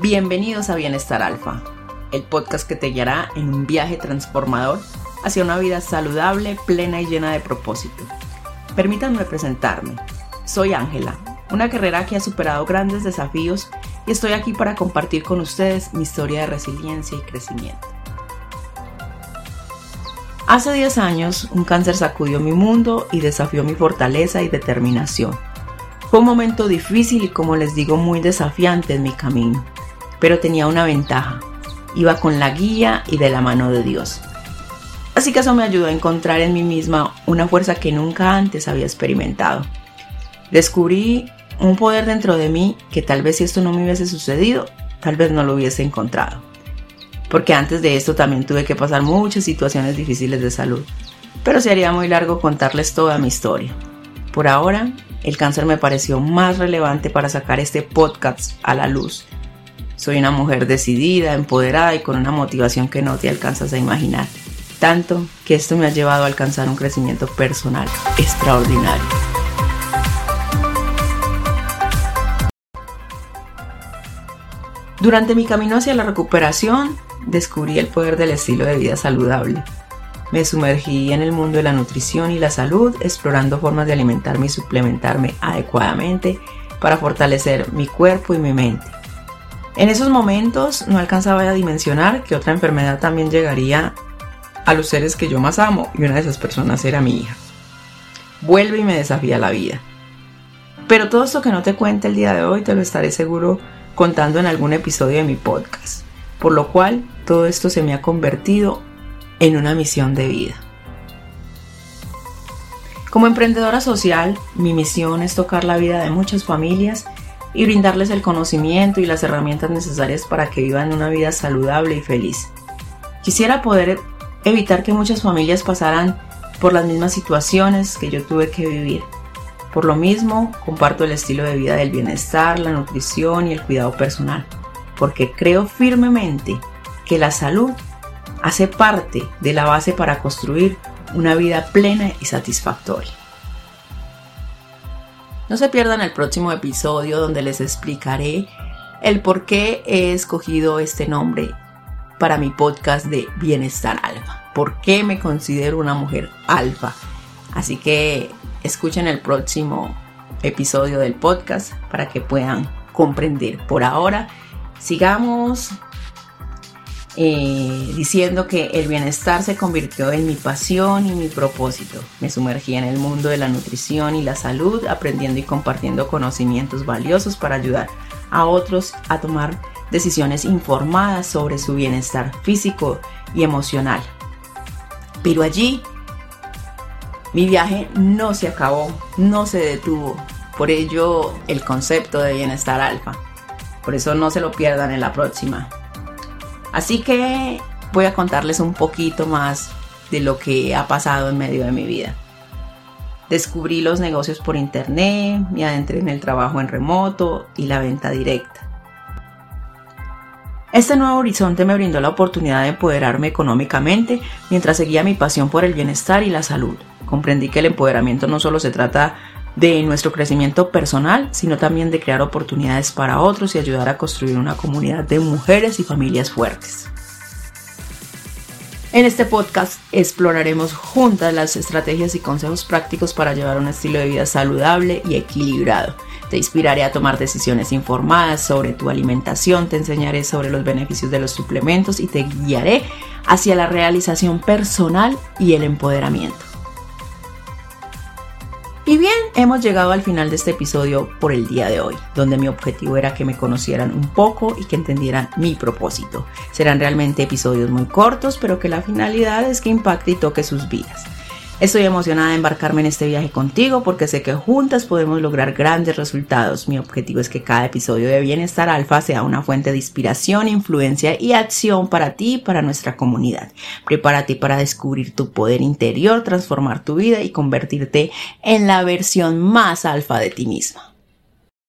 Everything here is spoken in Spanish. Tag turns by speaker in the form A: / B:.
A: Bienvenidos a Bienestar Alfa, el podcast que te guiará en un viaje transformador hacia una vida saludable, plena y llena de propósito. Permítanme presentarme. Soy Ángela, una guerrera que ha superado grandes desafíos y estoy aquí para compartir con ustedes mi historia de resiliencia y crecimiento. Hace 10 años, un cáncer sacudió mi mundo y desafió mi fortaleza y determinación. Fue un momento difícil y como les digo muy desafiante en mi camino pero tenía una ventaja. Iba con la guía y de la mano de Dios. Así que eso me ayudó a encontrar en mí misma una fuerza que nunca antes había experimentado. Descubrí un poder dentro de mí que tal vez si esto no me hubiese sucedido, tal vez no lo hubiese encontrado. Porque antes de esto también tuve que pasar muchas situaciones difíciles de salud. Pero sería muy largo contarles toda mi historia. Por ahora, el cáncer me pareció más relevante para sacar este podcast a la luz soy una mujer decidida, empoderada y con una motivación que no te alcanzas a imaginar. Tanto que esto me ha llevado a alcanzar un crecimiento personal extraordinario. Durante mi camino hacia la recuperación, descubrí el poder del estilo de vida saludable. Me sumergí en el mundo de la nutrición y la salud, explorando formas de alimentarme y suplementarme adecuadamente para fortalecer mi cuerpo y mi mente. En esos momentos no alcanzaba a dimensionar que otra enfermedad también llegaría a los seres que yo más amo y una de esas personas era mi hija. Vuelve y me desafía la vida. Pero todo esto que no te cuente el día de hoy te lo estaré seguro contando en algún episodio de mi podcast, por lo cual todo esto se me ha convertido en una misión de vida. Como emprendedora social, mi misión es tocar la vida de muchas familias y brindarles el conocimiento y las herramientas necesarias para que vivan una vida saludable y feliz. Quisiera poder evitar que muchas familias pasaran por las mismas situaciones que yo tuve que vivir. Por lo mismo, comparto el estilo de vida del bienestar, la nutrición y el cuidado personal, porque creo firmemente que la salud hace parte de la base para construir una vida plena y satisfactoria. No se pierdan el próximo episodio donde les explicaré el por qué he escogido este nombre para mi podcast de Bienestar Alfa. ¿Por qué me considero una mujer alfa? Así que escuchen el próximo episodio del podcast para que puedan comprender. Por ahora, sigamos eh, diciendo que el bienestar se convirtió en mi pasión y mi propósito. Me sumergí en el mundo de la nutrición y la salud, aprendiendo y compartiendo conocimientos valiosos para ayudar a otros a tomar decisiones informadas sobre su bienestar físico y emocional. Pero allí mi viaje no se acabó, no se detuvo. Por ello el concepto de bienestar alfa. Por eso no se lo pierdan en la próxima. Así que voy a contarles un poquito más de lo que ha pasado en medio de mi vida. Descubrí los negocios por internet, me adentré en el trabajo en remoto y la venta directa. Este nuevo horizonte me brindó la oportunidad de empoderarme económicamente mientras seguía mi pasión por el bienestar y la salud. Comprendí que el empoderamiento no solo se trata de nuestro crecimiento personal, sino también de crear oportunidades para otros y ayudar a construir una comunidad de mujeres y familias fuertes. En este podcast exploraremos juntas las estrategias y consejos prácticos para llevar un estilo de vida saludable y equilibrado. Te inspiraré a tomar decisiones informadas sobre tu alimentación, te enseñaré sobre los beneficios de los suplementos y te guiaré hacia la realización personal y el empoderamiento. Y bien, hemos llegado al final de este episodio por el día de hoy, donde mi objetivo era que me conocieran un poco y que entendieran mi propósito. Serán realmente episodios muy cortos, pero que la finalidad es que impacte y toque sus vidas. Estoy emocionada de embarcarme en este viaje contigo porque sé que juntas podemos lograr grandes resultados. Mi objetivo es que cada episodio de Bienestar Alfa sea una fuente de inspiración, influencia y acción para ti y para nuestra comunidad. Prepárate para descubrir tu poder interior, transformar tu vida y convertirte en la versión más alfa de ti misma.